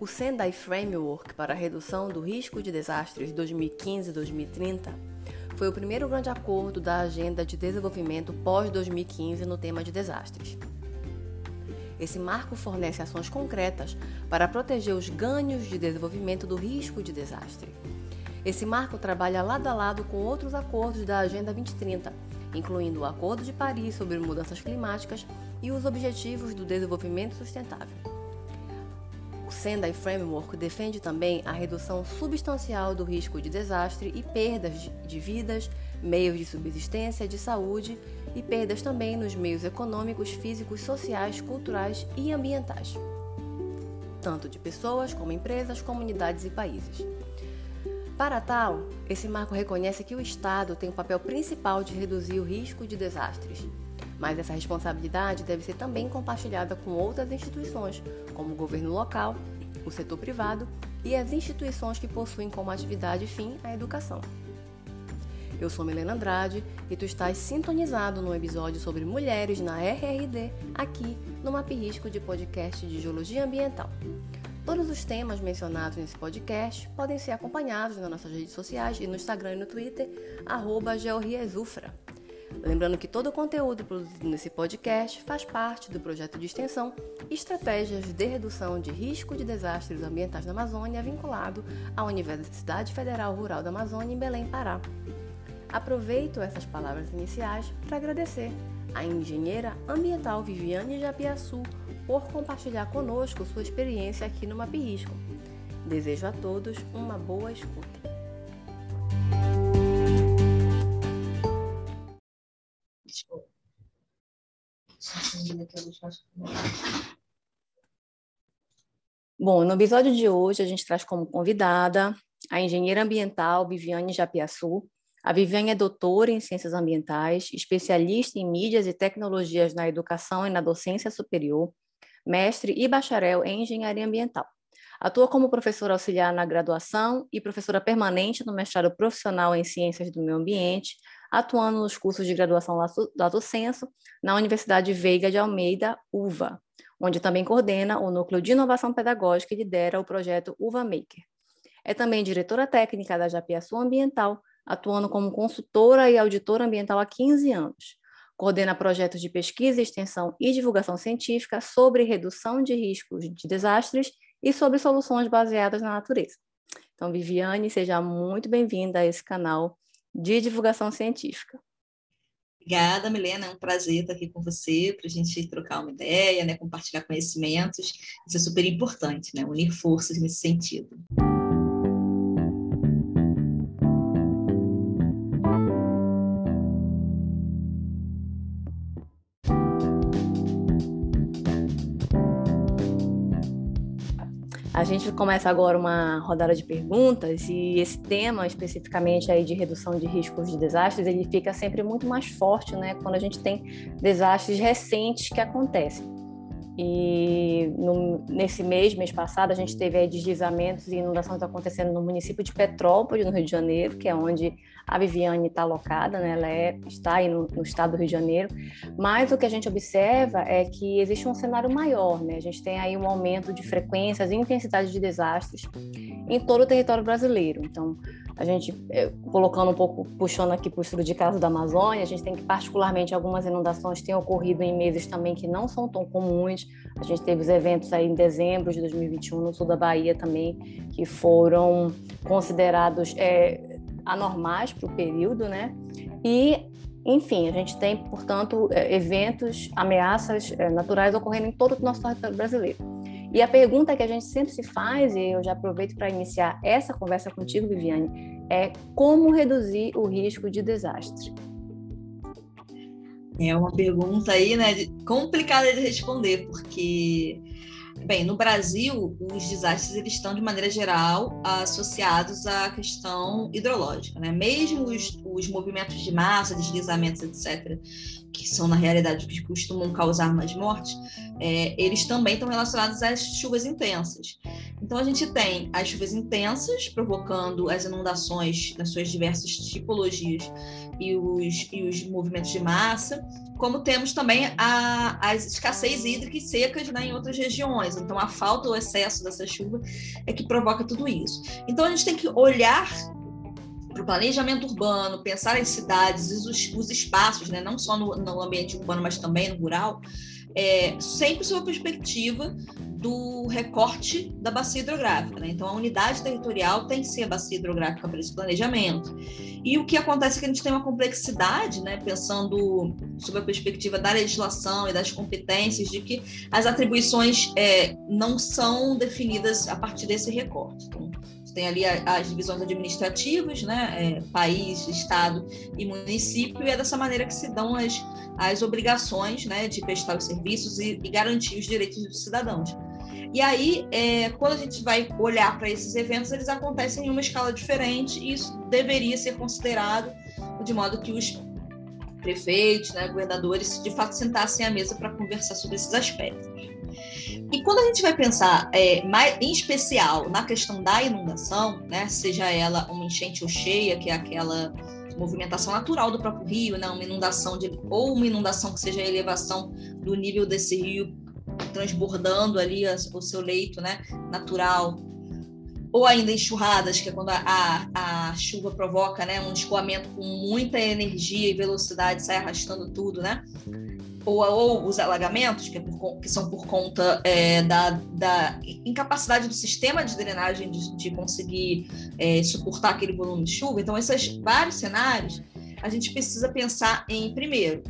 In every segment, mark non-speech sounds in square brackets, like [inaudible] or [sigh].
O Sendai Framework para a Redução do Risco de Desastres 2015-2030 foi o primeiro grande acordo da Agenda de Desenvolvimento pós-2015 no tema de desastres. Esse marco fornece ações concretas para proteger os ganhos de desenvolvimento do risco de desastre. Esse marco trabalha lado a lado com outros acordos da Agenda 2030, incluindo o Acordo de Paris sobre Mudanças Climáticas e os Objetivos do Desenvolvimento Sustentável. Sendai Framework defende também a redução substancial do risco de desastre e perdas de vidas, meios de subsistência, de saúde e perdas também nos meios econômicos, físicos, sociais, culturais e ambientais, tanto de pessoas como empresas, comunidades e países. Para tal, esse marco reconhece que o Estado tem o papel principal de reduzir o risco de desastres, mas essa responsabilidade deve ser também compartilhada com outras instituições, como o governo local, o setor privado e as instituições que possuem como atividade fim a educação. Eu sou Milena Andrade e tu estás sintonizado no episódio sobre mulheres na RRD, aqui no Map Risco de podcast de Geologia Ambiental. Todos os temas mencionados nesse podcast podem ser acompanhados nas nossas redes sociais e no Instagram e no Twitter, arroba Lembrando que todo o conteúdo produzido nesse podcast faz parte do projeto de extensão Estratégias de Redução de Risco de Desastres Ambientais na Amazônia, vinculado à Universidade Federal Rural da Amazônia, em Belém, Pará. Aproveito essas palavras iniciais para agradecer à engenheira ambiental Viviane Japiaçu por compartilhar conosco sua experiência aqui no Mapirisco. Desejo a todos uma boa escuta. Bom, no episódio de hoje a gente traz como convidada a engenheira ambiental Viviane Japiaçu, a Viviane é doutora em Ciências Ambientais, especialista em mídias e tecnologias na educação e na docência superior, mestre e bacharel em Engenharia Ambiental. Atua como professora auxiliar na graduação e professora permanente no mestrado profissional em Ciências do Meio Ambiente, atuando nos cursos de graduação Lato Senso na Universidade Veiga de Almeida, UVA, onde também coordena o Núcleo de Inovação Pedagógica e lidera o projeto UVA Maker. É também diretora técnica da Japiaçu Ambiental, atuando como consultora e auditora ambiental há 15 anos. Coordena projetos de pesquisa, extensão e divulgação científica sobre redução de riscos de desastres e sobre soluções baseadas na natureza. Então, Viviane, seja muito bem-vinda a esse canal de divulgação científica. Obrigada, Milena. É um prazer estar aqui com você para a gente trocar uma ideia, né, compartilhar conhecimentos. Isso é super importante, né, unir forças nesse sentido. A gente começa agora uma rodada de perguntas e esse tema especificamente aí de redução de riscos de desastres, ele fica sempre muito mais forte, né, quando a gente tem desastres recentes que acontecem. E no, nesse mês, mês passado, a gente teve aí deslizamentos e inundações acontecendo no município de Petrópolis, no Rio de Janeiro, que é onde a Viviane está alocada, né? ela é, está aí no, no, estado do Rio de Janeiro. Mas o que a gente observa é que existe um cenário maior, né? a gente tem aí um aumento de frequências e intensidade de desastres em todo o território brasileiro. Então, a gente, é, colocando um pouco, puxando aqui para o estudo de caso da Amazônia, a gente tem que, particularmente, algumas inundações têm ocorrido em meses também que não são tão comuns. A gente teve os eventos aí em dezembro de 2021 no sul da Bahia também, que foram considerados é, anormais para o período, né? E, enfim, a gente tem, portanto, é, eventos, ameaças é, naturais ocorrendo em todo o nosso território brasileiro. E a pergunta que a gente sempre se faz, e eu já aproveito para iniciar essa conversa contigo, Viviane, é como reduzir o risco de desastre? É uma pergunta aí, né, complicada de responder, porque Bem, no Brasil, os desastres eles estão, de maneira geral, associados à questão hidrológica. Né? Mesmo os, os movimentos de massa, deslizamentos, etc., que são, na realidade, que costumam causar mais mortes, é, eles também estão relacionados às chuvas intensas. Então a gente tem as chuvas intensas provocando as inundações nas suas diversas tipologias e os, e os movimentos de massa, como temos também a, as escassez hídricas secas né, em outras regiões. Então a falta ou excesso dessa chuva é que provoca tudo isso. Então a gente tem que olhar para o planejamento urbano, pensar as cidades, os, os espaços, né, não só no, no ambiente urbano, mas também no rural, é, sempre sob a perspectiva do recorte da bacia hidrográfica. Né? Então, a unidade territorial tem que ser a bacia hidrográfica para esse planejamento. E o que acontece é que a gente tem uma complexidade, né? pensando sob a perspectiva da legislação e das competências, de que as atribuições é, não são definidas a partir desse recorte. Então, tem ali as divisões administrativas, né, é, país, estado e município, e é dessa maneira que se dão as, as obrigações né, de prestar os serviços e, e garantir os direitos dos cidadãos. E aí, é, quando a gente vai olhar para esses eventos, eles acontecem em uma escala diferente, e isso deveria ser considerado de modo que os prefeitos, né, governadores, de fato sentassem à mesa para conversar sobre esses aspectos. E quando a gente vai pensar, é, mais, em especial, na questão da inundação, né, seja ela uma enchente ou cheia, que é aquela movimentação natural do próprio rio, né, uma inundação de, ou uma inundação que seja a elevação do nível desse rio transbordando ali a, o seu leito né, natural, ou ainda enxurradas, que é quando a, a, a, chuva provoca né, um escoamento com muita energia e velocidade, sai arrastando tudo, né? Ou, ou os alagamentos, que, é por, que são por conta é, da, da, incapacidade do sistema de drenagem de, de conseguir é, suportar aquele volume de chuva. Então, esses vários cenários, a gente precisa pensar em, primeiro,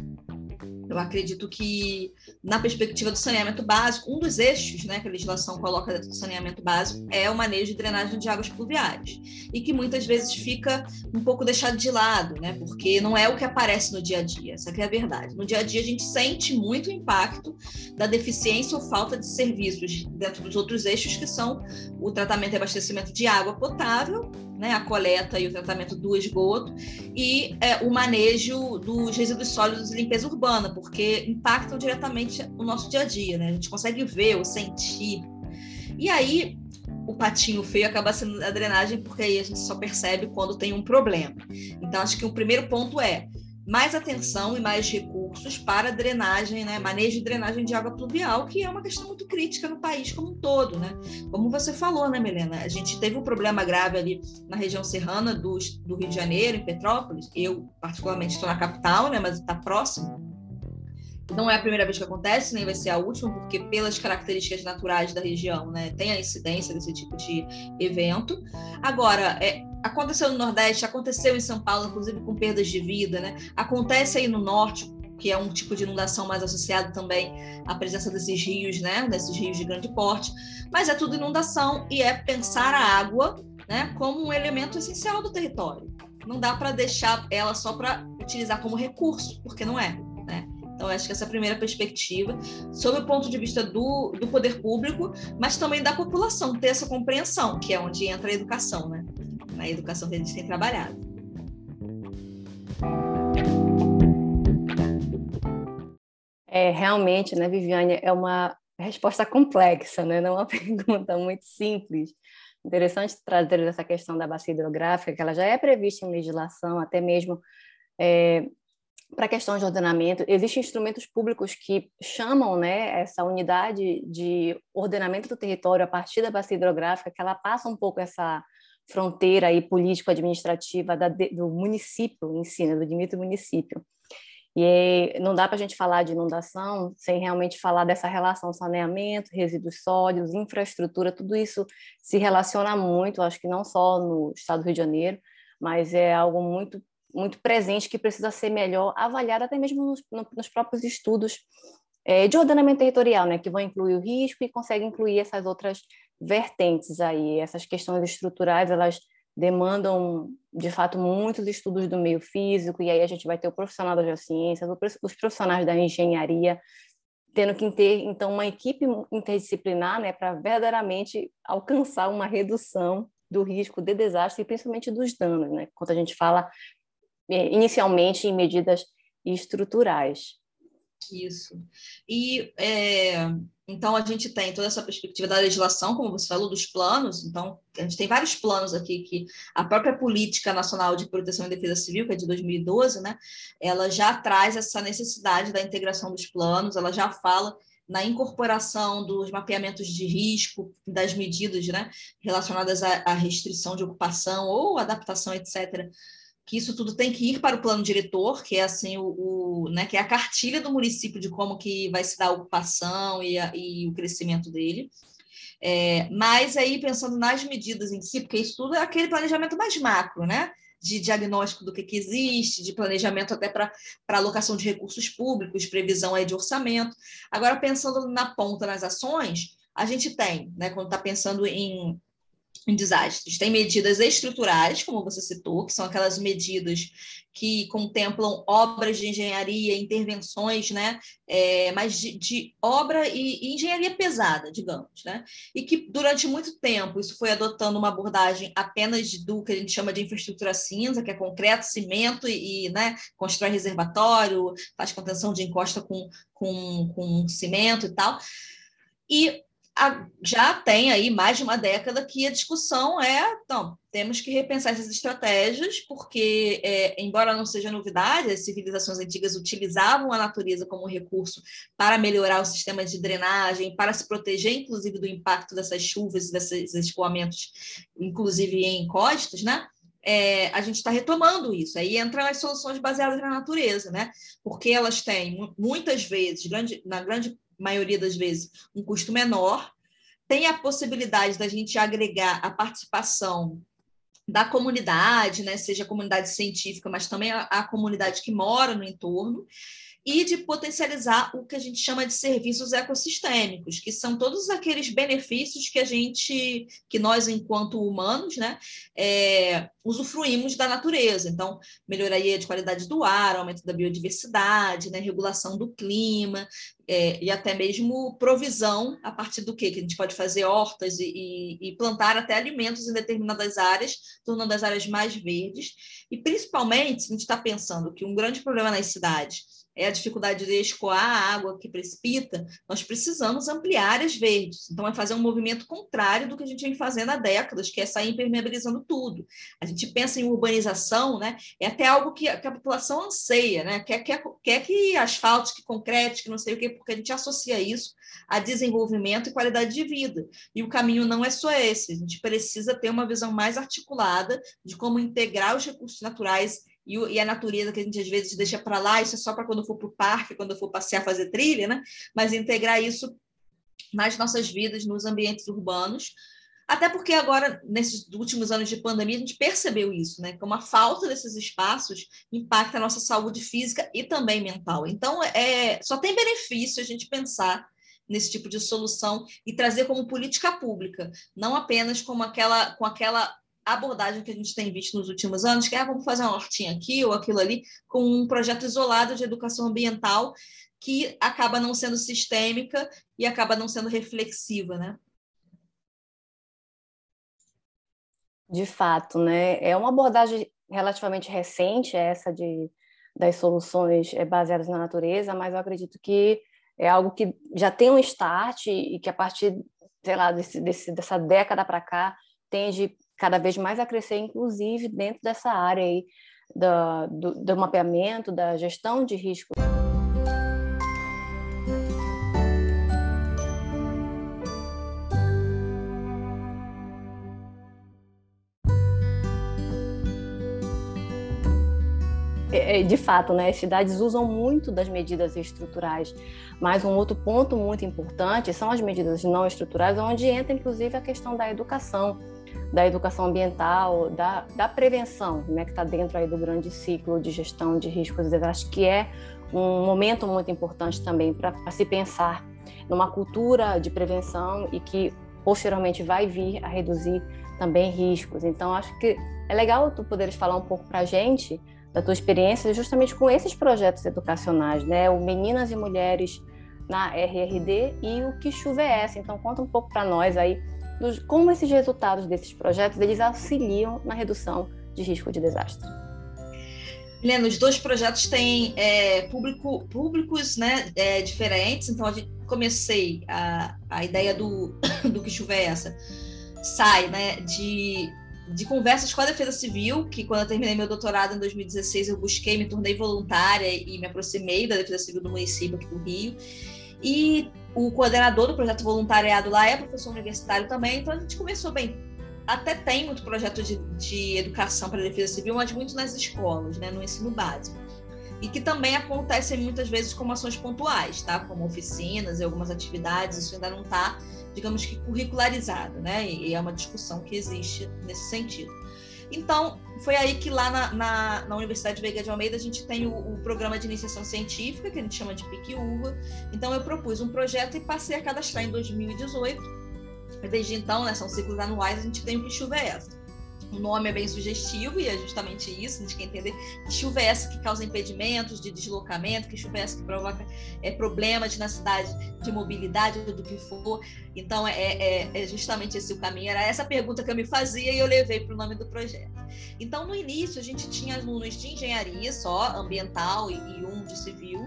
eu acredito que, na perspectiva do saneamento básico, um dos eixos né, que a legislação coloca dentro do saneamento básico é o manejo de drenagem de águas pluviais. E que muitas vezes fica um pouco deixado de lado, né, porque não é o que aparece no dia a dia, essa é a verdade. No dia a dia, a gente sente muito o impacto da deficiência ou falta de serviços dentro dos outros eixos, que são o tratamento e abastecimento de água potável né, a coleta e o tratamento do esgoto, e é, o manejo dos resíduos sólidos e limpeza urbana, porque impactam diretamente o nosso dia a dia, né? A gente consegue ver ou sentir. E aí, o patinho feio acaba sendo a drenagem, porque aí a gente só percebe quando tem um problema. Então, acho que o primeiro ponto é mais atenção e mais recursos para drenagem, né, manejo e drenagem de água pluvial, que é uma questão muito crítica no país como um todo, né? Como você falou, né, Melena? A gente teve um problema grave ali na região serrana do, do Rio de Janeiro, em Petrópolis. Eu, particularmente, estou na capital, né, mas está próximo. Não é a primeira vez que acontece, nem vai ser a última, porque pelas características naturais da região, né, tem a incidência desse tipo de evento. Agora, é, aconteceu no Nordeste, aconteceu em São Paulo, inclusive com perdas de vida, né? Acontece aí no Norte, que é um tipo de inundação mais associado também à presença desses rios, né? Desses rios de grande porte. Mas é tudo inundação e é pensar a água, né? Como um elemento essencial do território. Não dá para deixar ela só para utilizar como recurso, porque não é. Né? Então, acho que essa é a primeira perspectiva, sob o ponto de vista do, do poder público, mas também da população, ter essa compreensão, que é onde entra a educação, né? na educação que a gente tem trabalhado. É, realmente, né, Viviane, é uma resposta complexa, né? não é uma [laughs] pergunta muito simples. Interessante trazer essa questão da bacia hidrográfica, que ela já é prevista em legislação, até mesmo é, para questões de ordenamento. Existem instrumentos públicos que chamam né, essa unidade de ordenamento do território a partir da bacia hidrográfica, que ela passa um pouco essa fronteira político-administrativa do município em si, né, do Dimitri município. E não dá para a gente falar de inundação sem realmente falar dessa relação saneamento, resíduos sólidos, infraestrutura, tudo isso se relaciona muito, acho que não só no estado do Rio de Janeiro, mas é algo muito muito presente que precisa ser melhor avaliado até mesmo nos, nos próprios estudos é, de ordenamento territorial, né, que vão incluir o risco e conseguem incluir essas outras vertentes aí. Essas questões estruturais, elas demandam, de fato, muitos estudos do meio físico, e aí a gente vai ter o profissional das geociências, os profissionais da engenharia, tendo que ter, então, uma equipe interdisciplinar né, para verdadeiramente alcançar uma redução do risco de desastre e principalmente dos danos, né, quando a gente fala inicialmente em medidas estruturais. Isso. E é, então a gente tem toda essa perspectiva da legislação, como você falou, dos planos. Então, a gente tem vários planos aqui que a própria Política Nacional de Proteção e Defesa Civil, que é de 2012, né, ela já traz essa necessidade da integração dos planos, ela já fala na incorporação dos mapeamentos de risco, das medidas né, relacionadas à restrição de ocupação ou adaptação, etc., que isso tudo tem que ir para o plano diretor, que é assim o, o, né, que é a cartilha do município de como que vai se dar a ocupação e, a, e o crescimento dele. É, mas aí pensando nas medidas em si, porque isso tudo é aquele planejamento mais macro, né? De diagnóstico do que, que existe, de planejamento até para alocação de recursos públicos, previsão aí de orçamento. Agora, pensando na ponta nas ações, a gente tem, né, quando está pensando em em desastres. Tem medidas estruturais, como você citou, que são aquelas medidas que contemplam obras de engenharia, intervenções, né, é, mas de, de obra e, e, engenharia pesada, digamos, né, e que durante muito tempo isso foi adotando uma abordagem apenas do que a gente chama de infraestrutura cinza, que é concreto, cimento e, e né, constrói reservatório, faz contenção de encosta com, com, com cimento e tal. E já tem aí mais de uma década que a discussão é, então, temos que repensar essas estratégias, porque, é, embora não seja novidade, as civilizações antigas utilizavam a natureza como recurso para melhorar o sistema de drenagem, para se proteger, inclusive, do impacto dessas chuvas desses escoamentos, inclusive em costas, né? É, a gente está retomando isso. Aí entram as soluções baseadas na natureza, né? Porque elas têm, muitas vezes, grande, na grande maioria das vezes, um custo menor, tem a possibilidade da gente agregar a participação da comunidade, né, seja a comunidade científica, mas também a, a comunidade que mora no entorno, e de potencializar o que a gente chama de serviços ecossistêmicos, que são todos aqueles benefícios que a gente, que nós, enquanto humanos, né, é, usufruímos da natureza. Então, melhoria de qualidade do ar, aumento da biodiversidade, né, regulação do clima, é, e até mesmo provisão a partir do quê? Que a gente pode fazer hortas e, e, e, plantar até alimentos em determinadas áreas, tornando as áreas mais verdes. E principalmente, a gente está pensando que um grande problema nas cidades é a dificuldade de escoar a água que precipita, nós precisamos ampliar áreas verdes. Então, é fazer um movimento contrário do que a gente vem fazendo há décadas, que é sair impermeabilizando tudo. A gente pensa em urbanização, né? É até algo que a, que a população anseia, né? Quer, quer, quer que asfalto, que concreto, que não sei o quê, porque a gente associa isso a desenvolvimento e qualidade de vida. E o caminho não é só esse. A gente precisa ter uma visão mais articulada de como integrar os recursos naturais e, e a natureza que a gente às vezes deixa para lá, isso é só para quando for para o parque, quando for passear, fazer trilha, né? Mas integrar isso nas nossas vidas, nos ambientes urbanos, até porque agora, nesses últimos anos de pandemia, a gente percebeu isso, né? Como a falta desses espaços impacta a nossa saúde física e também mental. Então, é, só tem benefício a gente pensar nesse tipo de solução e trazer como política pública, não apenas como aquela, com aquela abordagem que a gente tem visto nos últimos anos, que é ah, vamos fazer uma hortinha aqui ou aquilo ali, com um projeto isolado de educação ambiental que acaba não sendo sistêmica e acaba não sendo reflexiva, né? De fato, né? É uma abordagem relativamente recente essa de das soluções eh, baseadas na natureza, mas eu acredito que é algo que já tem um start e que a partir, sei lá, desse, desse dessa década para cá tende cada vez mais a crescer, inclusive dentro dessa área aí do, do, do mapeamento, da gestão de risco. É, é, de fato, né, as cidades usam muito das medidas estruturais, mas um outro ponto muito importante são as medidas não estruturais, onde entra inclusive a questão da educação da educação ambiental, da, da prevenção, né, que está dentro aí do grande ciclo de gestão de riscos e desastres, que é um momento muito importante também para se pensar numa cultura de prevenção e que posteriormente vai vir a reduzir também riscos. Então, acho que é legal tu poderes falar um pouco para a gente da tua experiência justamente com esses projetos educacionais, né? O Meninas e Mulheres na RRD e o Que Chuva é Essa. Então, conta um pouco para nós aí dos, como esses resultados desses projetos eles auxiliam na redução de risco de desastre. Helena, os dois projetos têm é, público, públicos né, é, diferentes, então a gente comecei a, a ideia do, [coughs] do que chuva é essa sai né, de, de conversas com a Defesa Civil, que quando eu terminei meu doutorado em 2016 eu busquei, me tornei voluntária e me aproximei da Defesa Civil do município aqui do Rio. E o coordenador do projeto voluntariado lá é professor universitário também, então a gente começou bem. Até tem muito projeto de, de educação para a defesa civil, mas muito nas escolas, né, no ensino básico. E que também acontecem muitas vezes como ações pontuais, tá? Como oficinas e algumas atividades, isso ainda não está, digamos que, curricularizado, né? E é uma discussão que existe nesse sentido. Então, foi aí que lá na, na, na Universidade Veiga de Almeida a gente tem o, o, programa de iniciação científica, que a gente chama de Pique-Uva. Então, eu propus um projeto e passei a cadastrar em 2018. Desde então, né, são ciclos anuais, a gente tem o Que Chuva Essa o nome é bem sugestivo e é justamente isso, a gente quer entender que chuva é essa que causa impedimentos de deslocamento, que chuva é essa que provoca é, problemas na cidade de mobilidade, do que for. Então, é, é, é, justamente esse o caminho. Era essa pergunta que eu me fazia e eu levei para o nome do projeto. Então, no início, a gente tinha alunos de engenharia só, ambiental e, e um de civil,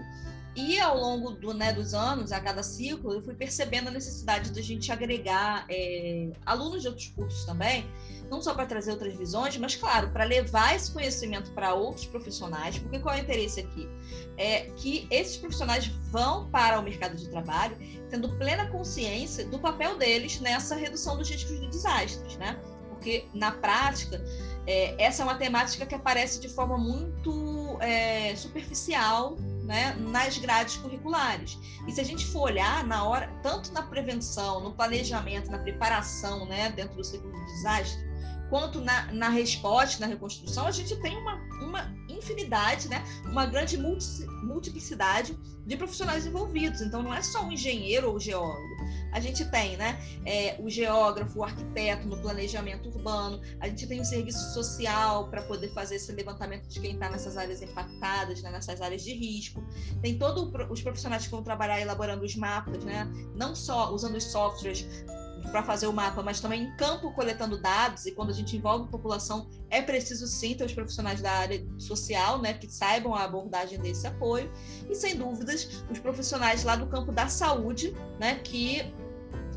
e ao longo do, né, dos anos, a cada ciclo, eu fui percebendo a necessidade de a gente agregar é, alunos de outros cursos também, não só para trazer outras visões, mas, claro, para levar esse conhecimento para outros profissionais, porque qual é o interesse aqui? É que esses profissionais vão para o mercado de trabalho tendo plena consciência do papel deles nessa redução dos riscos de desastres, né? Porque, na prática, é, essa é uma temática que aparece de forma muito é, superficial né, nas grades curriculares. E se a gente for olhar na hora, tanto na prevenção, no planejamento, na preparação, né, dentro do de desastre, quanto na, na resposta, na reconstrução, a gente tem uma, uma infinidade, né? uma grande multi, multiplicidade de profissionais envolvidos. Então, não é só um engenheiro ou geólogo. A gente tem né, é, o geógrafo, o arquiteto no planejamento urbano, a gente tem o serviço social para poder fazer esse levantamento de quem está nessas áreas impactadas, né, nessas áreas de risco. Tem todos os profissionais que vão trabalhar elaborando os mapas, né, não só usando os softwares para fazer o mapa, mas também em campo coletando dados, e quando a gente envolve a população, é preciso sim ter os profissionais da área social, né, que saibam a abordagem desse apoio, e sem dúvidas, os profissionais lá do campo da saúde, né, que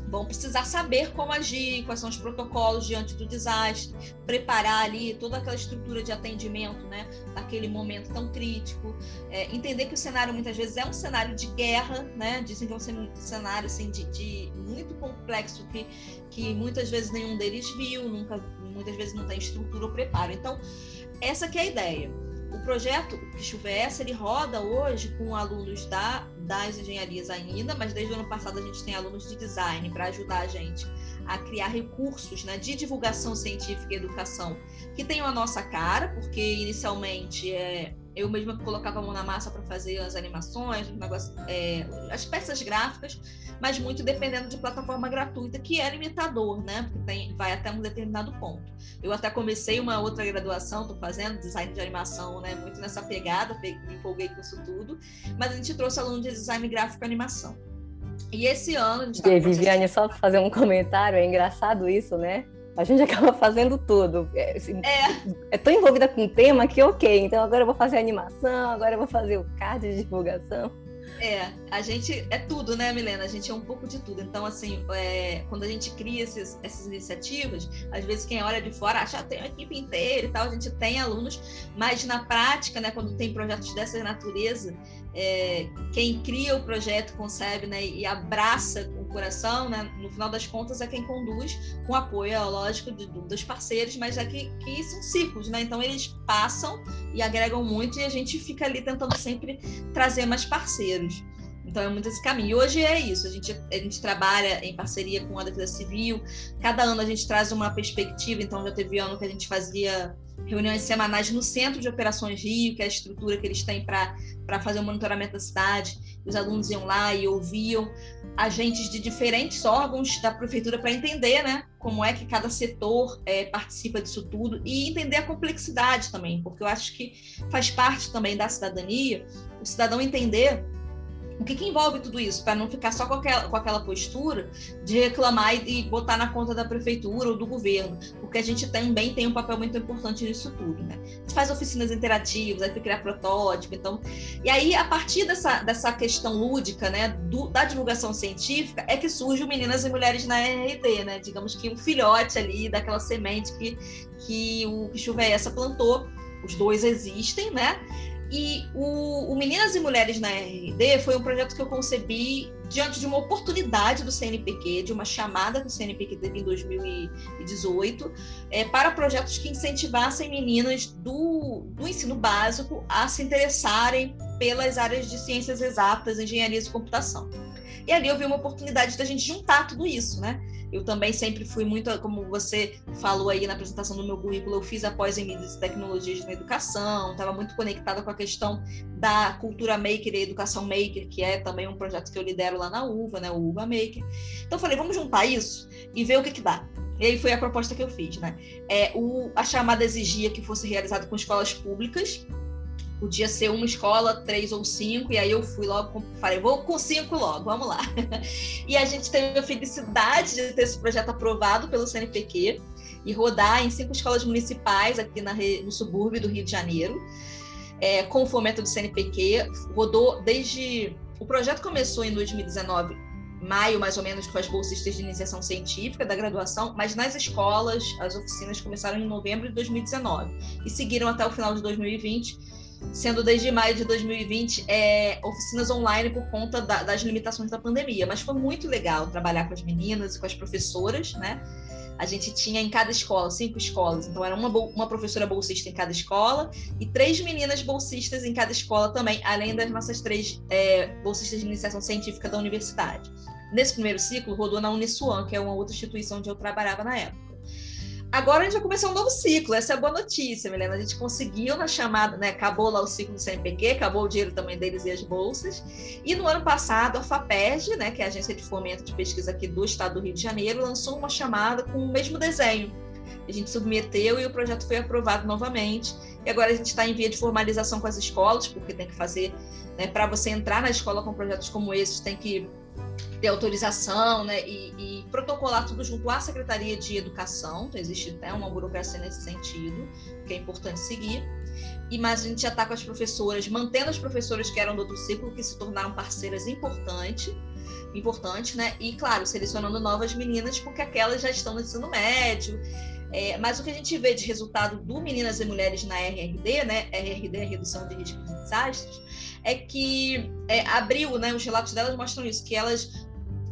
vão precisar saber como agir, quais são os protocolos diante do desastre, preparar ali toda aquela estrutura de atendimento, né, naquele momento tão crítico, é, entender que o cenário muitas vezes é um cenário de guerra, né, dizem que é um cenário assim de, de muito complexo que, que muitas vezes nenhum deles viu, nunca, muitas vezes não tem estrutura ou preparo. Então, essa que é a ideia o projeto que Chuvesse, ele roda hoje com alunos da, das engenharias ainda, mas desde o ano passado a gente tem alunos de design para ajudar a gente a criar recursos né, de divulgação científica e educação que tenham a nossa cara, porque inicialmente é, eu mesma colocava a mão na massa para fazer as animações, é, as peças gráficas, mas muito dependendo de plataforma gratuita, que é limitador, né? Porque tem, vai até um determinado ponto. Eu até comecei uma outra graduação, estou fazendo design de animação, né? Muito nessa pegada, me empolguei com isso tudo, mas a gente trouxe aluno de design gráfico e animação. E esse ano a gente tá Viviane, só fazer um comentário, é engraçado isso, né? A gente [laughs] acaba fazendo tudo. É, assim, é. é tão envolvida com o tema que, ok, então agora eu vou fazer animação, agora eu vou fazer o card de divulgação. É, a gente é tudo, né, Milena? A gente é um pouco de tudo. Então, assim, é, quando a gente cria esses, essas iniciativas, às vezes quem olha de fora acha que tem uma equipe inteira e tal, a gente tem alunos, mas na prática, né, quando tem projetos dessa natureza, é, quem cria o projeto, concebe né, e abraça com o coração, né, no final das contas, é quem conduz, com apoio, lógico, de, dos parceiros, mas é que, que são ciclos, né? Então, eles passam e agregam muito e a gente fica ali tentando sempre trazer mais parceiros. Então é muito esse caminho. E hoje é isso, a gente, a gente trabalha em parceria com a Defesa Civil, cada ano a gente traz uma perspectiva, então já teve ano que a gente fazia reuniões semanais no Centro de Operações Rio, que é a estrutura que eles têm para fazer o monitoramento da cidade. Os alunos iam lá e ouviam agentes de diferentes órgãos da prefeitura para entender né, como é que cada setor é, participa disso tudo e entender a complexidade também, porque eu acho que faz parte também da cidadania o cidadão entender o que, que envolve tudo isso? Para não ficar só com aquela, com aquela postura de reclamar e, e, botar na conta da prefeitura ou do governo, porque a gente também tem um papel muito importante nisso tudo. Né? A gente faz oficinas interativas, aí criar protótipo, então. E aí, a partir dessa, dessa questão lúdica, né, do, da divulgação científica, é que surge o Meninas e Mulheres na RD, né? Digamos que um filhote ali daquela semente que, que o que chuva é essa plantou. Os dois existem, né? E o, o, Meninas e Mulheres na RD foi um projeto que eu concebi diante de uma oportunidade do CNPq, de uma chamada que o CNPq teve em 2018, é, para projetos que incentivassem meninas do, do ensino básico a se interessarem pelas áreas de ciências exatas, engenharia e computação. E ali eu vi uma oportunidade da gente juntar tudo isso, né? Eu também sempre fui muito, como você falou aí na apresentação do meu currículo, eu fiz após em mídias e tecnologias na educação, estava muito conectada com a questão da cultura maker e educação maker, que é também um projeto que eu lidero lá na UVA, né, o UVA Maker. Então eu falei, vamos juntar isso e ver o que que dá. E aí foi a proposta que eu fiz, né? É, o, a chamada exigia que fosse realizado com escolas públicas, podia ser uma escola, três ou cinco, e aí eu fui logo, falei, vou com cinco logo, vamos lá. [laughs] e a gente teve a felicidade de ter esse projeto aprovado pelo CNPq e rodar em cinco escolas municipais aqui na, no subúrbio do Rio de Janeiro, é, com o fomento do CNPq. Rodou desde. O projeto começou em 2019, maio mais ou menos, com as bolsistas de iniciação científica da graduação, mas nas escolas, as oficinas começaram em novembro de 2019 e seguiram até o final de 2020 sendo desde maio de 2020 é, oficinas online por conta da, das limitações da pandemia. Mas foi muito legal trabalhar com as meninas e com as professoras, né? A gente tinha em cada escola, cinco escolas, então era uma, uma professora bolsista em cada escola e três meninas bolsistas em cada escola também, além das nossas três é, bolsistas de iniciação científica da universidade. Nesse primeiro ciclo, rodou na Uniswan, que é uma outra instituição onde eu trabalhava na época. Agora a gente vai começar um novo ciclo, essa é a boa notícia, Milena. A gente conseguiu na chamada, né? Acabou lá o ciclo do CNPq, acabou o dinheiro também deles e as bolsas. E no ano passado, a FAPESG, né, que é a agência de fomento de pesquisa aqui do estado do Rio de Janeiro, lançou uma chamada com o mesmo desenho. A gente submeteu e o projeto foi aprovado novamente. E agora a gente está em via de formalização com as escolas, porque tem que fazer, né, para você entrar na escola com projetos como esses, tem que ter autorização né, e, e, protocolar tudo junto à Secretaria de Educação, então existe até uma burocracia nesse sentido, que é importante seguir. E mas a gente já está com as professoras, mantendo as professoras que eram do outro ciclo, que se tornaram parceiras importantes, importante, né? E claro, selecionando novas meninas, porque aquelas já estão no ensino médio. É, mas o que a gente vê de resultado do Meninas e Mulheres na RRD, né? RRD é Redução de Risco de Desastres, é que é, abriu, né? Os relatos delas mostram isso, que elas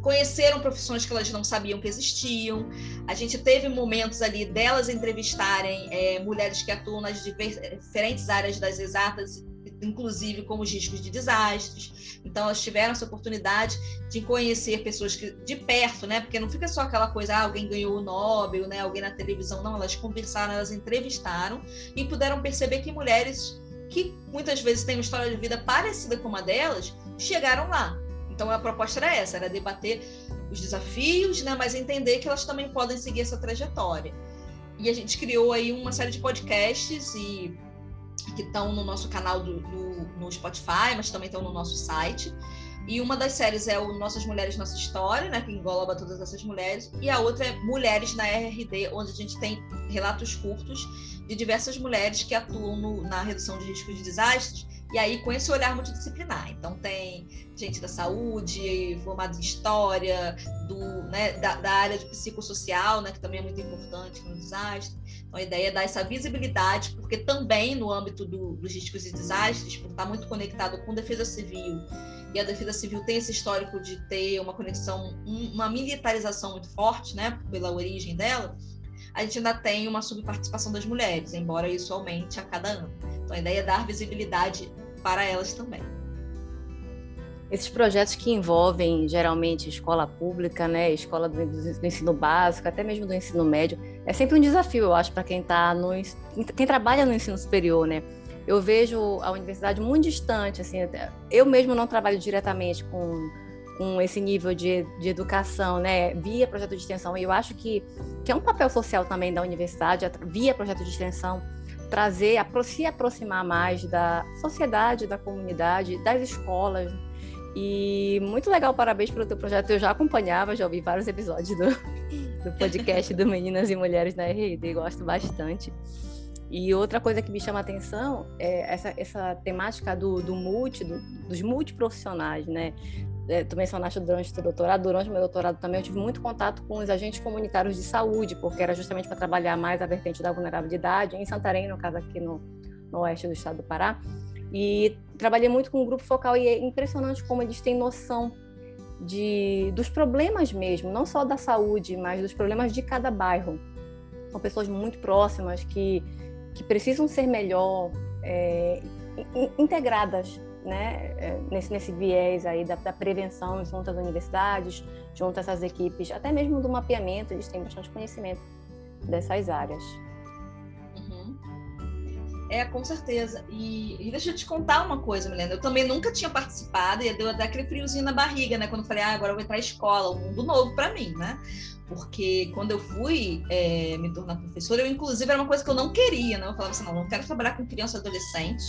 conheceram profissões que elas não sabiam que existiam. A gente teve momentos ali delas entrevistarem é, mulheres que atuam nas diferentes áreas das exatas, inclusive com os riscos de desastres. Então, elas tiveram essa oportunidade de conhecer pessoas que, de perto, né? Porque não fica só aquela coisa, ah, alguém ganhou o Nobel, né? Alguém na televisão. Não, elas conversaram, elas entrevistaram e puderam perceber que mulheres que muitas vezes têm uma história de vida parecida com uma delas chegaram lá então a proposta era essa, era debater os desafios, né, mas entender que elas também podem seguir essa trajetória. E a gente criou aí uma série de podcasts e que estão no nosso canal do, do, no Spotify, mas também estão no nosso site. E uma das séries é o Nossas Mulheres Nossa História, né, que engloba todas essas mulheres, e a outra é Mulheres na RRD, onde a gente tem relatos curtos de diversas mulheres que atuam no, na redução de riscos de desastres e aí, com esse olhar multidisciplinar. Então, tem gente da saúde, formada em história, do, né, da, da, área de psicossocial, né, que também é muito importante no desastre. Então, a ideia é dar essa visibilidade, porque também no âmbito do, dos riscos e desastres, por estar muito conectado com defesa civil, e a defesa civil tem esse histórico de ter uma conexão, uma militarização muito forte, né, pela origem dela, a gente ainda tem uma subparticipação das mulheres, embora isso aumente a cada ano. Então, a ideia é dar visibilidade para elas também. Esses projetos que envolvem geralmente escola pública, né, escola do, do, ensino básico, até mesmo do ensino médio, é sempre um desafio, eu acho, para quem tá no quem trabalha no ensino superior, né? Eu vejo a universidade muito distante, assim, eu mesmo não trabalho diretamente com, com esse nível de, de educação, né, via projeto de extensão, e eu acho que, que é um papel social também da universidade, via projeto de extensão, trazer, se aproximar mais da sociedade, da comunidade, das escolas. E muito legal, parabéns pelo teu projeto. Eu já acompanhava, já ouvi vários episódios do, [laughs] do podcast do Meninas e Mulheres na RD, gosto bastante. E outra coisa que me chama a atenção é essa, essa temática do, do multi, do, dos multiprofissionais, né? É, tu mencionaste durante o doutorado, durante o meu doutorado também eu tive muito contato com os agentes comunitários de saúde, porque era justamente para trabalhar mais a vertente da vulnerabilidade, em Santarém, no caso aqui no, no oeste do estado do Pará. E trabalhei muito com o grupo focal e é impressionante como eles têm noção de, dos problemas mesmo, não só da saúde, mas dos problemas de cada bairro. São pessoas muito próximas que, que precisam ser melhor é, integradas né, é, nesse, nesse viés aí da, da, prevenção junto às universidades, junto a essas equipes, até mesmo do mapeamento, eles têm bastante conhecimento dessas áreas. É, com certeza. E, e, deixa eu te contar uma coisa, Milena. Eu também nunca tinha participado e deu até aquele friozinho na barriga, né? Quando eu falei, ah, agora eu vou entrar na escola, um mundo novo para mim, né? Porque quando eu fui é, me tornar professora, eu, inclusive, era uma coisa que eu não queria, né? Eu falava assim, não, não quero trabalhar com criança e adolescente.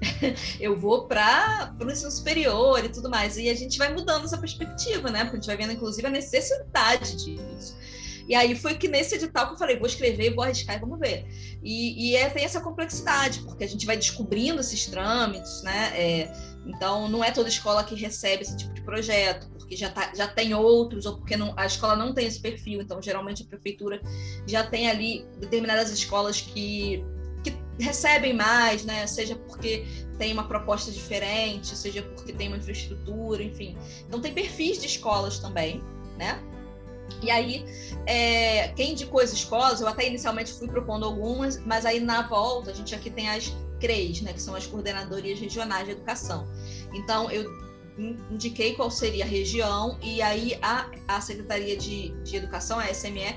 [laughs] eu vou para o ensino superior e tudo mais. E a gente vai mudando essa perspectiva, né? Porque a gente vai vendo, inclusive, a necessidade disso. E aí foi que nesse edital que eu falei, vou escrever, vou arriscar e vamos ver. E, e é, tem essa complexidade, porque a gente vai descobrindo esses trâmites, né? É, então, não é toda escola que recebe esse tipo de projeto, porque já, tá, já tem outros, ou porque não, a escola não tem esse perfil. Então, geralmente, a prefeitura já tem ali determinadas escolas que, que recebem mais, né? Seja porque tem uma proposta diferente, seja porque tem uma infraestrutura, enfim. Então, tem perfis de escolas também, né? E aí, é, quem indicou as escolas, eu até inicialmente fui propondo algumas, mas aí na volta a gente aqui tem as CREs, né, que são as coordenadorias regionais de educação. Então, eu indiquei qual seria a região, e aí a, a Secretaria de, de Educação, a SME,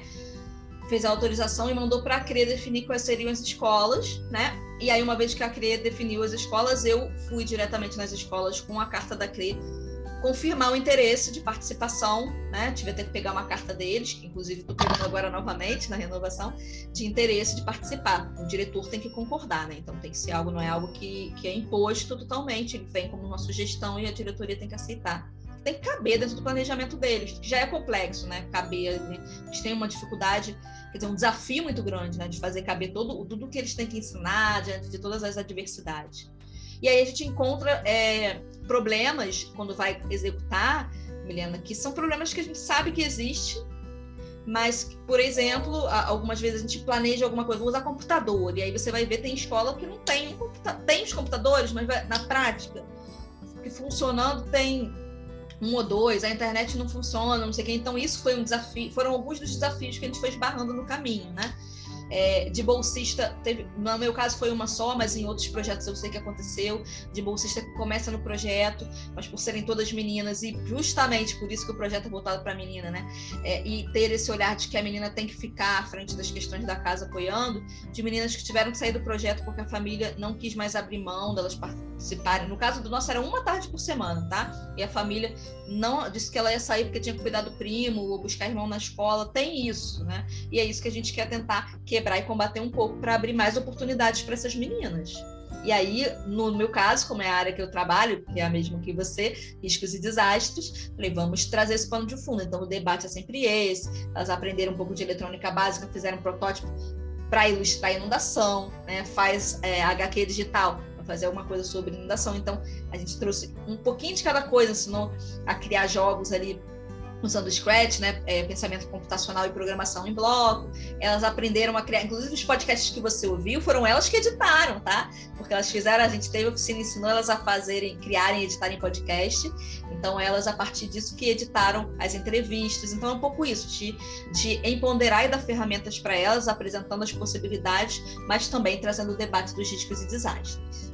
fez a autorização e mandou para a CRE definir quais seriam as escolas, né? E aí, uma vez que a CRE definiu as escolas, eu fui diretamente nas escolas com a carta da CRE confirmar o interesse de participação, né? Tive até que pegar uma carta deles, que inclusive estou pegando agora novamente na renovação, de interesse de participar. O diretor tem que concordar, né? Então tem que ser algo, não é algo que, que é imposto totalmente, ele vem como uma sugestão e a diretoria tem que aceitar. Tem que caber dentro do planejamento deles, que já é complexo, né? Caber, né? eles têm uma dificuldade, quer dizer, um desafio muito grande, né? De fazer caber todo, tudo que eles têm que ensinar diante de todas as adversidades. E aí a gente encontra é, problemas quando vai executar, Milena, que são problemas que a gente sabe que existe, mas, por exemplo, algumas vezes a gente planeja alguma coisa, vou usar computador, e aí você vai ver, tem escola que não tem, tem os computadores, mas na prática, que funcionando tem um ou dois, a internet não funciona, não sei o quê. Então, isso foi um desafio, foram alguns dos desafios que a gente foi esbarrando no caminho, né? É, de bolsista, teve, no meu caso foi uma só, mas em outros projetos eu sei que aconteceu, de bolsista que começa no projeto, mas por serem todas meninas, e justamente por isso que o projeto é voltado para a menina, né? É, e ter esse olhar de que a menina tem que ficar à frente das questões da casa apoiando, de meninas que tiveram que sair do projeto porque a família não quis mais abrir mão delas participarem. No caso do nosso, era uma tarde por semana, tá? E a família não disse que ela ia sair porque tinha que cuidar do primo ou buscar irmão na escola. Tem isso, né? E é isso que a gente quer tentar quebrar e combater um pouco para abrir mais oportunidades para essas meninas. E aí, no meu caso, como é a área que eu trabalho, que é a mesma que você, riscos e desastres, falei, vamos trazer esse pano de fundo. Então, o debate é sempre esse. Elas aprenderam um pouco de eletrônica básica, fizeram um protótipo para ilustrar inundação, né? faz é, HQ digital fazer alguma coisa sobre inundação. Então, a gente trouxe um pouquinho de cada coisa, ensinou a criar jogos ali usando Scratch, né, é, pensamento computacional e programação em bloco. Elas aprenderam a criar, inclusive os podcasts que você ouviu foram elas que editaram, tá? Porque elas fizeram, a gente teve oficina ensinou elas a fazerem, criarem, editarem podcast. Então elas a partir disso que editaram as entrevistas. Então é um pouco isso de, de empoderar e dar ferramentas para elas, apresentando as possibilidades, mas também trazendo o debate dos riscos e desastres.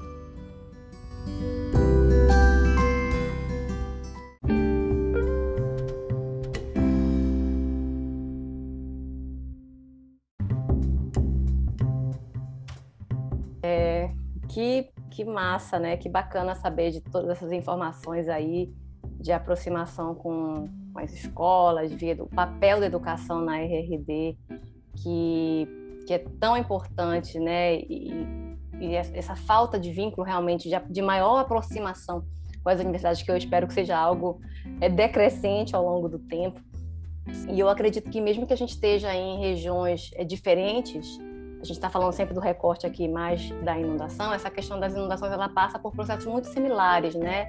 Que, que massa, né? Que bacana saber de todas essas informações aí de aproximação com, com as escolas, ver o papel da educação na RRD, que, que é tão importante, né? E, e essa falta de vínculo realmente, de, de maior aproximação com as universidades, que eu espero que seja algo é, decrescente ao longo do tempo. E eu acredito que mesmo que a gente esteja em regiões é, diferentes, a gente está falando sempre do recorte aqui mais da inundação, essa questão das inundações ela passa por processos muito similares, né?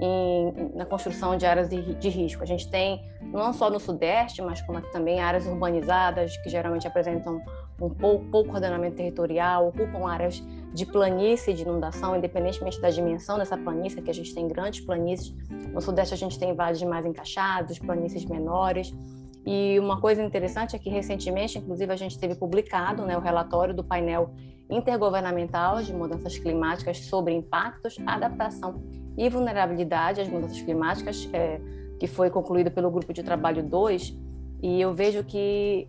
Em, na construção de áreas de, de, risco. A gente tem, não só no Sudeste, mas como também, áreas urbanizadas, que geralmente apresentam um pouco, pouco ordenamento territorial, ocupam áreas de planície de inundação, independentemente da dimensão dessa planície, que a gente tem grandes planícies. No Sudeste a gente tem vales mais encaixados, planícies menores. E uma coisa interessante é que recentemente, inclusive, a gente teve publicado né, o relatório do painel intergovernamental de mudanças climáticas sobre impactos, adaptação e vulnerabilidade às mudanças climáticas, é, que foi concluído pelo grupo de trabalho 2. E eu vejo que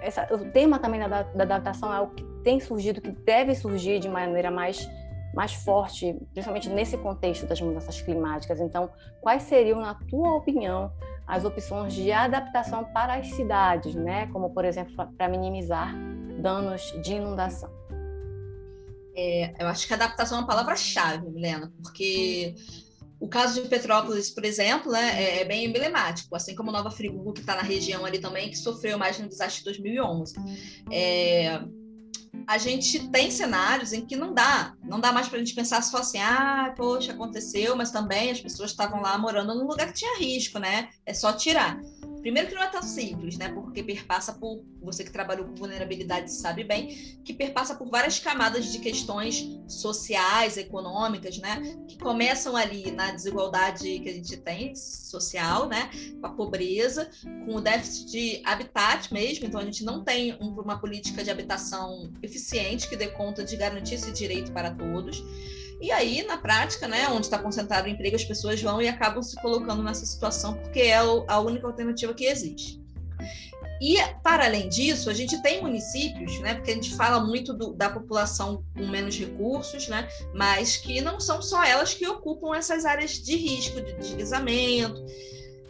essa, o tema também da, da adaptação é o que tem surgido, que deve surgir de maneira mais mais forte, principalmente nesse contexto das mudanças climáticas. Então, quais seriam, na tua opinião, as opções de adaptação para as cidades, né? Como, por exemplo, para minimizar danos de inundação? É, eu acho que adaptação é uma palavra-chave, Milena, porque o caso de Petrópolis, por exemplo, né, é, é bem emblemático, assim como Nova Friburgo, que está na região ali também, que sofreu mais no desastre de 2011. É, a gente tem cenários em que não dá, não dá mais para a gente pensar só assim, ah, poxa, aconteceu, mas também as pessoas estavam lá morando num lugar que tinha risco, né? É só tirar. Primeiro que não é tão simples, né? Porque perpassa por, você que trabalhou com vulnerabilidade sabe bem, que perpassa por várias camadas de questões sociais, econômicas, né? Que começam ali na desigualdade que a gente tem social, né? Com a pobreza, com o déficit de habitat mesmo, então a gente não tem uma política de habitação eficiente que dê conta de garantir esse direito para todos. E aí, na prática, né, onde está concentrado o emprego, as pessoas vão e acabam se colocando nessa situação porque é a única alternativa que existe. E, para além disso, a gente tem municípios, né, porque a gente fala muito do, da população com menos recursos, né, mas que não são só elas que ocupam essas áreas de risco, de deslizamento,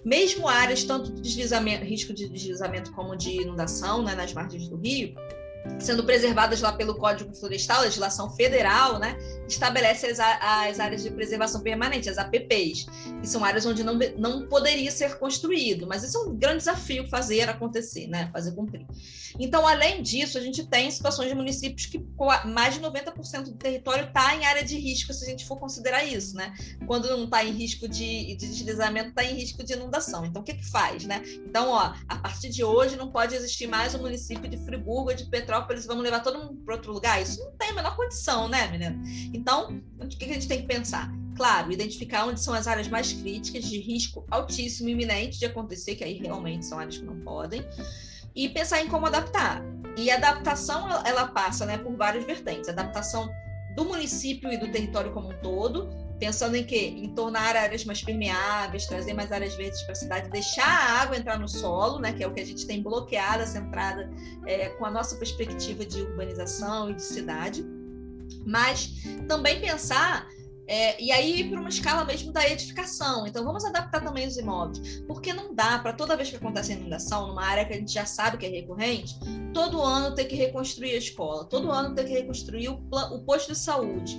mesmo áreas tanto de deslizamento, risco de deslizamento como de inundação, né, nas margens do rio, sendo preservadas lá pelo Código Florestal, legislação federal, né, estabelece as, as, áreas de preservação permanente, as APPs, que são áreas onde não, não poderia ser construído, mas isso é um grande desafio fazer acontecer, né, fazer cumprir. Então, além disso, a gente tem situações de municípios que mais de 90% do território está em área de risco, se a gente for considerar isso, né? Quando não está em risco de, de deslizamento, está em risco de inundação. Então, o que que faz, né? Então, ó, a partir de hoje não pode existir mais o município de Friburgo de Petrópolis, vamos levar todo mundo para outro lugar? Isso não tem a menor condição, né, menina? Então, o que, que a gente tem que pensar? Claro, identificar onde são as áreas mais críticas, de risco altíssimo, iminente de acontecer, que aí realmente são áreas que não podem e pensar em como adaptar. E a adaptação ela passa né, por várias vertentes. Adaptação do município e do território como um todo, pensando em quê? Em tornar áreas mais permeáveis, trazer mais áreas verdes para a cidade, deixar a água entrar no solo, né, que é o que a gente tem bloqueado essa entrada é, com a nossa perspectiva de urbanização e de cidade. Mas também pensar é, e aí para uma escala mesmo da edificação. Então vamos adaptar também os imóveis, porque não dá para toda vez que acontece inundação numa área que a gente já sabe que é recorrente, todo ano ter que reconstruir a escola, todo ano ter que reconstruir o, o posto de saúde.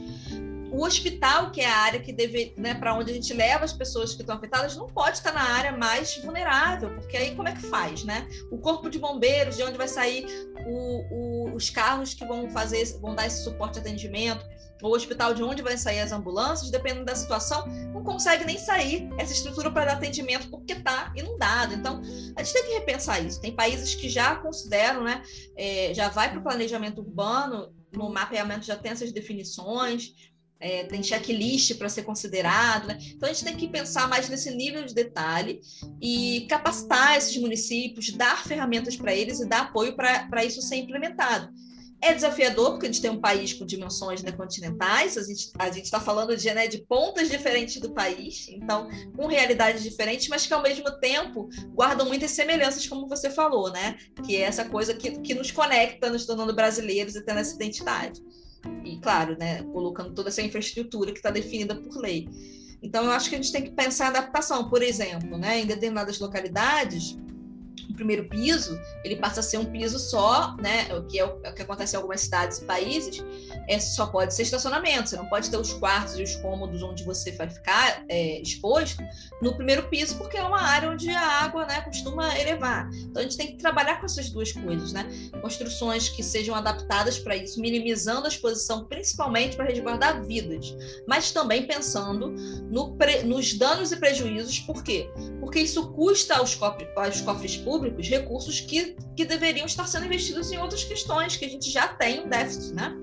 O hospital, que é a área que deve, né, para onde a gente leva as pessoas que estão afetadas, não pode estar na área mais vulnerável, porque aí como é que faz, né? O corpo de bombeiros, de onde vai sair o, o, os carros que vão fazer, vão dar esse suporte de atendimento, o hospital de onde vai sair as ambulâncias, dependendo da situação, não consegue nem sair essa estrutura para dar atendimento porque está inundado. Então, a gente tem que repensar isso. Tem países que já consideram, né, é, já vai para o planejamento urbano, no mapeamento já tem essas definições, é, tem checklist para ser considerado. Né? Então, a gente tem que pensar mais nesse nível de detalhe e capacitar esses municípios, dar ferramentas para eles e dar apoio para isso ser implementado. É desafiador, porque a gente tem um país com dimensões né, continentais, a gente a está falando de, né, de pontas diferentes do país, então, com realidades diferentes, mas que ao mesmo tempo guardam muitas semelhanças, como você falou, né? Que é essa coisa que, que nos conecta, nos tornando brasileiros e tendo essa identidade. E, claro, né, colocando toda essa infraestrutura que está definida por lei. Então, eu acho que a gente tem que pensar a adaptação, por exemplo, né, em determinadas localidades, o primeiro piso ele passa a ser um piso só, né? O que é o, que acontece em algumas cidades e países, é só pode ser estacionamento. Você não pode ter os quartos e os cômodos onde você vai ficar é, exposto no primeiro piso, porque é uma área onde a água, né, costuma elevar. Então a gente tem que trabalhar com essas duas coisas, né? Construções que sejam adaptadas para isso, minimizando a exposição, principalmente para resguardar vidas, mas também pensando no nos danos e prejuízos. Por quê? Porque isso custa aos, cofres, aos cofres públicos recursos que, que deveriam estar sendo investidos em outras questões que a gente já tem um déficit, né?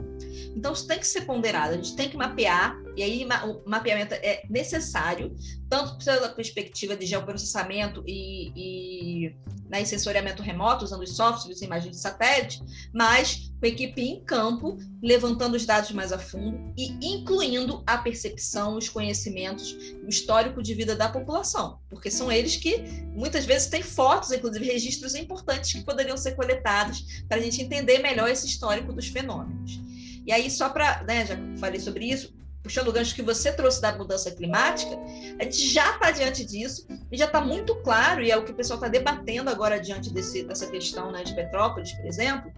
Então, isso tem que ser ponderado, a gente tem que mapear, e aí o mapeamento é necessário, tanto pela perspectiva de geoprocessamento e, e né, sensoriamento remoto, usando os softwares e imagens de satélite, mas com a equipe em campo, levantando os dados mais a fundo e incluindo a percepção, os conhecimentos, o histórico de vida da população, porque são eles que muitas vezes têm fotos, inclusive registros importantes que poderiam ser coletados para a gente entender melhor esse histórico dos fenômenos. E aí, só para, né, já falei sobre isso, puxando o gancho que você trouxe da mudança climática, a gente já está diante disso e já está muito claro, e é o que o pessoal está debatendo agora diante desse, dessa questão né, de Petrópolis, por exemplo,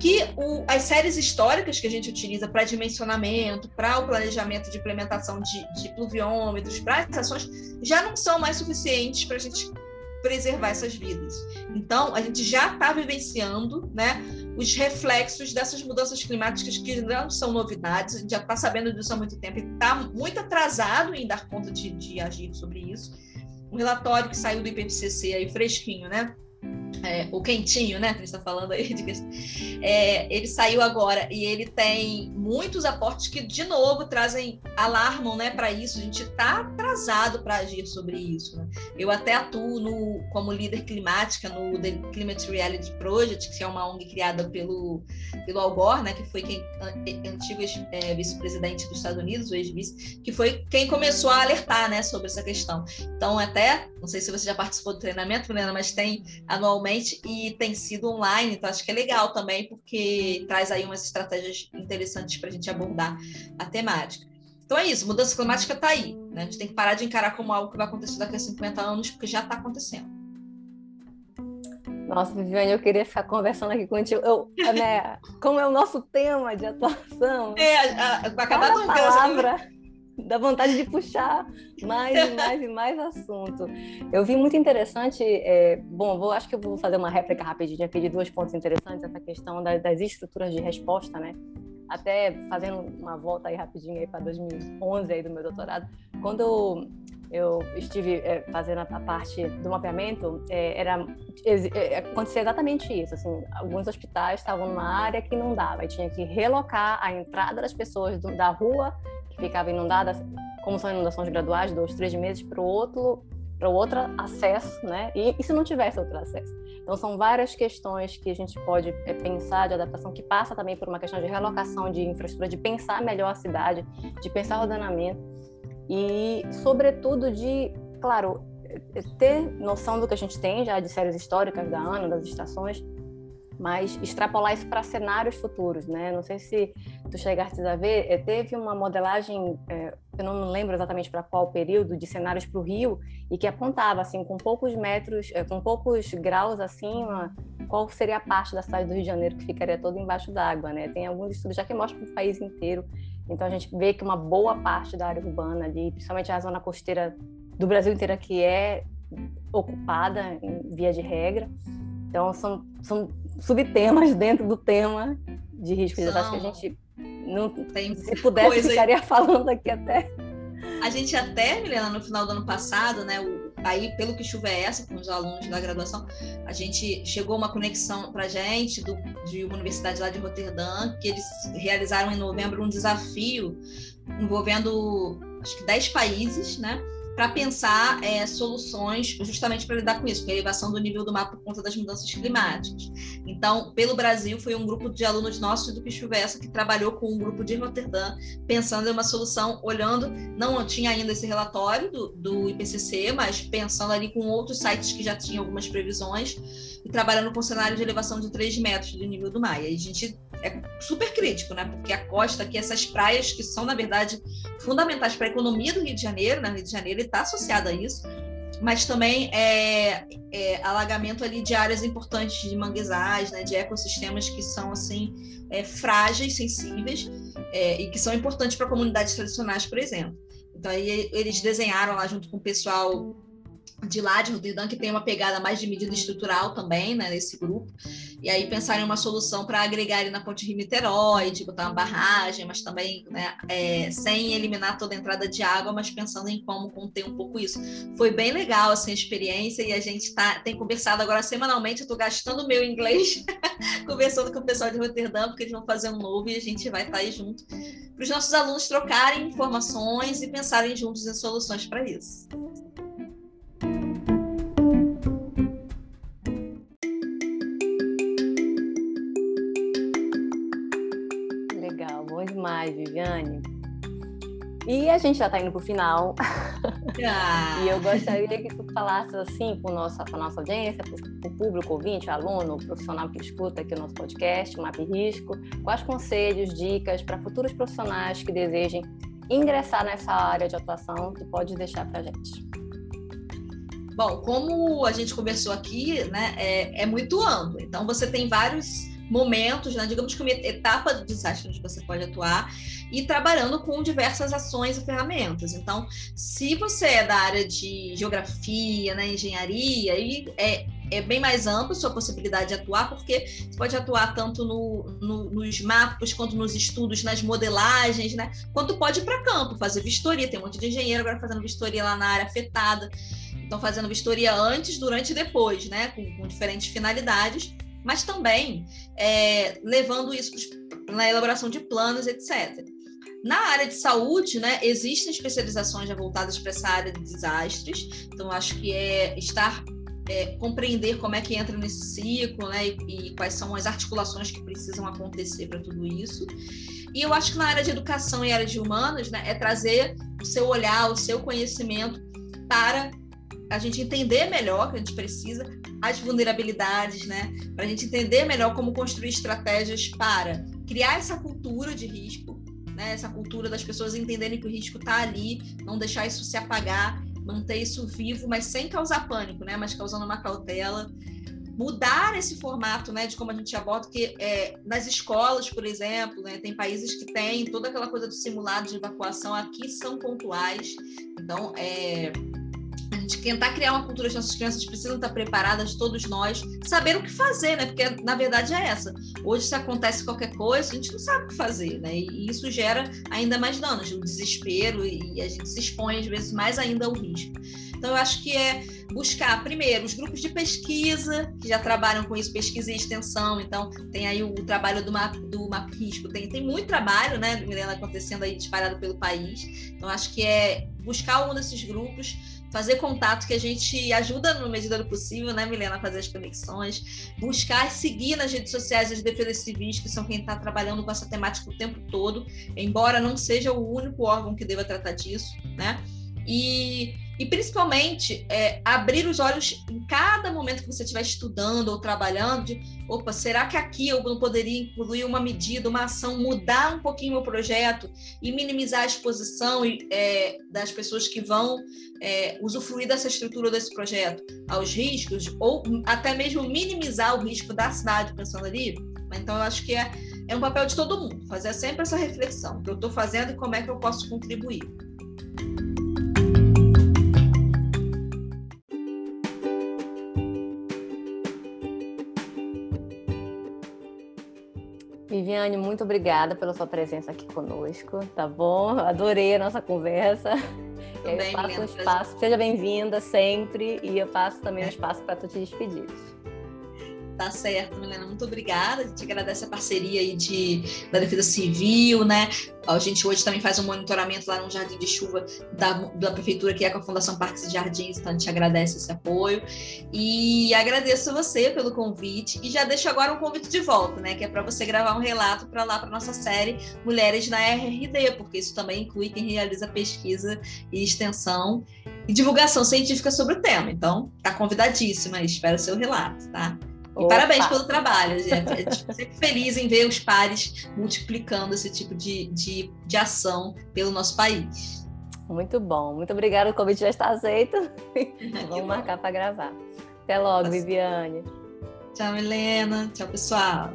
que o, as séries históricas que a gente utiliza para dimensionamento, para o planejamento de implementação de, de pluviômetros, para as ações, já não são mais suficientes para a gente preservar essas vidas. Então, a gente já está vivenciando né, os reflexos dessas mudanças climáticas que não são novidades, a gente já está sabendo disso há muito tempo e está muito atrasado em dar conta de, de agir sobre isso. Um relatório que saiu do IPCC aí fresquinho, né? É, o quentinho, né, que a gente está falando aí, [laughs] de, é, ele saiu agora e ele tem muitos aportes que, de novo, trazem, alarmam né, para isso. A gente está atrasado para agir sobre isso. Né? Eu até atuo no, como líder climática no The Climate Reality Project, que é uma ONG criada pelo, pelo Al Gore, né, que foi quem, antigo é, vice-presidente dos Estados Unidos, o ex-vice, que foi quem começou a alertar né, sobre essa questão. Então, até, não sei se você já participou do treinamento, Helena, mas tem anualmente e tem sido online, então acho que é legal também, porque traz aí umas estratégias interessantes para a gente abordar a temática. Então é isso, mudança climática está aí. Né? A gente tem que parar de encarar como algo que vai acontecer daqui a 50 anos, porque já está acontecendo. Nossa, Viviane, eu queria ficar conversando aqui contigo. Eu, né, como é o nosso tema de atuação. É, a, a, acabar de palavra [laughs] dá vontade de puxar mais e mais e mais assunto. Eu vi muito interessante, é, bom, vou, acho que eu vou fazer uma réplica rapidinha aqui de dois pontos interessantes, essa questão das, estruturas de resposta, né? Até fazendo uma volta aí rapidinho aí para 2011 aí do meu doutorado, quando eu, eu estive é, fazendo a, parte do mapeamento, é, era é, acontecia exatamente isso, assim, alguns hospitais estavam numa área que não dava, e tinha que relocar a entrada das pessoas do, da rua que ficava inundada, como são inundações graduais, dois, três meses, para o outro para o outro acesso, né? E, e, se não tivesse outro acesso? Então são várias questões que a gente pode é, pensar de adaptação que passa também por uma questão de relocação de infraestrutura, de pensar melhor a cidade, de pensar ordenamento e, sobretudo, de, claro, é, ter noção do que a gente tem já de séries históricas da ANA, das estações, mas extrapolar isso para cenários futuros, né? Não sei se tu chegaste a ver, eh, teve uma modelagem, é, eu não lembro exatamente para qual período, de cenários para o Rio e que apontava assim, com poucos metros, é, com poucos graus acima, qual seria a parte da cidade do Rio de Janeiro que ficaria toda embaixo d'água, né? Tem alguns estudos já que mostram para o país inteiro. Então a gente vê que uma boa parte da área urbana ali, principalmente a zona costeira do Brasil inteira que é ocupada em via de regra. Então são, são subtemas dentro do tema de risco de desastre que a gente não tem se pudesse ficaria [laughs] falando aqui até. A gente até Milena no final do ano passado né o, aí pelo que chuva é essa com os alunos da graduação a gente chegou uma conexão para gente do, de uma universidade lá de Roterdã que eles realizaram em novembro um desafio envolvendo acho que 10 países né para pensar é, soluções justamente para lidar com isso, com a elevação do nível do mar por conta das mudanças climáticas. Então, pelo Brasil, foi um grupo de alunos nossos do Pichuvessa que trabalhou com um grupo de Roterdã, pensando em uma solução, olhando, não tinha ainda esse relatório do, do IPCC, mas pensando ali com outros sites que já tinham algumas previsões e trabalhando com cenário de elevação de 3 metros do nível do mar. E a gente é super crítico, né? Porque a costa aqui, essas praias que são, na verdade, fundamentais para a economia do Rio de Janeiro, né? Rio de Janeiro está associada a isso. mas também é, é, alagamento ali de áreas importantes de manguezais, né, de ecossistemas que são assim é, frágeis, sensíveis é, e que são importantes para comunidades tradicionais, por exemplo. Então aí eles desenharam lá junto com o pessoal de lá de Rotterdam, que tem uma pegada mais de medida estrutural também, né, nesse grupo. E aí pensar em uma solução para agregar ali na ponte Rio-Niterói, botar uma barragem, mas também né, é, sem eliminar toda a entrada de água, mas pensando em como conter um pouco isso. Foi bem legal assim, a experiência e a gente tá, tem conversado agora semanalmente, eu estou gastando o meu inglês [laughs] conversando com o pessoal de Roterdã, porque eles vão fazer um novo e a gente vai estar tá aí junto para os nossos alunos trocarem informações e pensarem juntos em soluções para isso. Demais, Viviane. E a gente já está indo para o final. Ah. [laughs] e eu gostaria que tu falasse assim para nossa, a nossa audiência, para o público ouvinte, aluno, profissional que escuta aqui o nosso podcast, o Map Risco, quais conselhos, dicas para futuros profissionais que desejem ingressar nessa área de atuação, tu pode deixar para a gente. Bom, como a gente conversou aqui, né, é, é muito amplo. Então, você tem vários momentos, né, digamos que uma etapa do desastre onde você pode atuar e trabalhando com diversas ações e ferramentas. Então, se você é da área de geografia, né, engenharia, aí é, é bem mais ampla sua possibilidade de atuar, porque você pode atuar tanto no, no, nos mapas, quanto nos estudos, nas modelagens, né? Quanto pode ir para campo, fazer vistoria. Tem um monte de engenheiro agora fazendo vistoria lá na área afetada. Então, fazendo vistoria antes, durante e depois, né? Com, com diferentes finalidades mas também é, levando isso na elaboração de planos, etc. Na área de saúde, né, existem especializações já voltadas para essa área de desastres, então acho que é estar é, compreender como é que entra nesse ciclo, né, e, e quais são as articulações que precisam acontecer para tudo isso. E eu acho que na área de educação e área de humanas, né, é trazer o seu olhar, o seu conhecimento para a gente entender melhor que a gente precisa as vulnerabilidades, né? Para a gente entender melhor como construir estratégias para criar essa cultura de risco, né? Essa cultura das pessoas entenderem que o risco está ali, não deixar isso se apagar, manter isso vivo, mas sem causar pânico, né? Mas causando uma cautela mudar esse formato, né, de como a gente aborda, porque é, nas escolas, por exemplo, né, tem países que têm toda aquela coisa do simulado de evacuação, aqui são pontuais, então é, gente tentar criar uma cultura de nossas crianças precisam estar preparadas, todos nós, saber o que fazer, né? Porque na verdade é essa. Hoje, se acontece qualquer coisa, a gente não sabe o que fazer, né? E isso gera ainda mais danos, o desespero, e a gente se expõe, às vezes, mais ainda ao risco. Então, eu acho que é buscar, primeiro, os grupos de pesquisa, que já trabalham com isso, pesquisa e extensão. Então, tem aí o, trabalho do MAP, do MAP Risco. Tem, tem muito trabalho, né, Milena, acontecendo aí disparado pelo país. Então, acho que é buscar algum desses grupos, fazer contato que a gente ajuda no medida do possível, né, Milena, a fazer as conexões, buscar seguir nas redes sociais as defesas civis, que são quem está trabalhando com essa temática o tempo todo, embora não seja o único órgão que deva tratar disso, né? E e principalmente é, abrir os olhos em cada momento que você estiver estudando ou trabalhando, de, opa, será que aqui eu não poderia incluir uma medida, uma ação, mudar um pouquinho o projeto e minimizar a exposição é, das pessoas que vão é, usufruir dessa estrutura desse projeto aos riscos, ou até mesmo minimizar o risco da cidade, pensando ali? Então, eu acho que é, é um papel de todo mundo, fazer sempre essa reflexão, o que eu estou fazendo e como é que eu posso contribuir. Viviane, muito obrigada pela sua presença aqui conosco, tá bom? Adorei a nossa conversa. Também, eu passo um espaço, seja bem-vinda sempre, e eu passo também um espaço para tu te despedir. Tá certo, Milena. Muito obrigada. A gente agradece a parceria aí de, da Defesa Civil, né? A gente hoje também faz um monitoramento lá no Jardim de Chuva da, da Prefeitura, que é com a Fundação Parques e Jardins, então a gente agradece esse apoio. E agradeço você pelo convite e já deixo agora um convite de volta, né? Que é para você gravar um relato para lá, para nossa série Mulheres na RRD, porque isso também inclui quem realiza pesquisa e extensão e divulgação científica sobre o tema. Então, tá convidadíssima, espero o seu relato, tá? Opa. E parabéns pelo trabalho, gente. sempre feliz em ver os pares multiplicando esse tipo de, de, de ação pelo nosso país. Muito bom. Muito obrigada. O convite já está aceito. [laughs] Vamos bom. marcar para gravar. Até logo, tá Viviane. Tchau, Helena. Tchau, pessoal.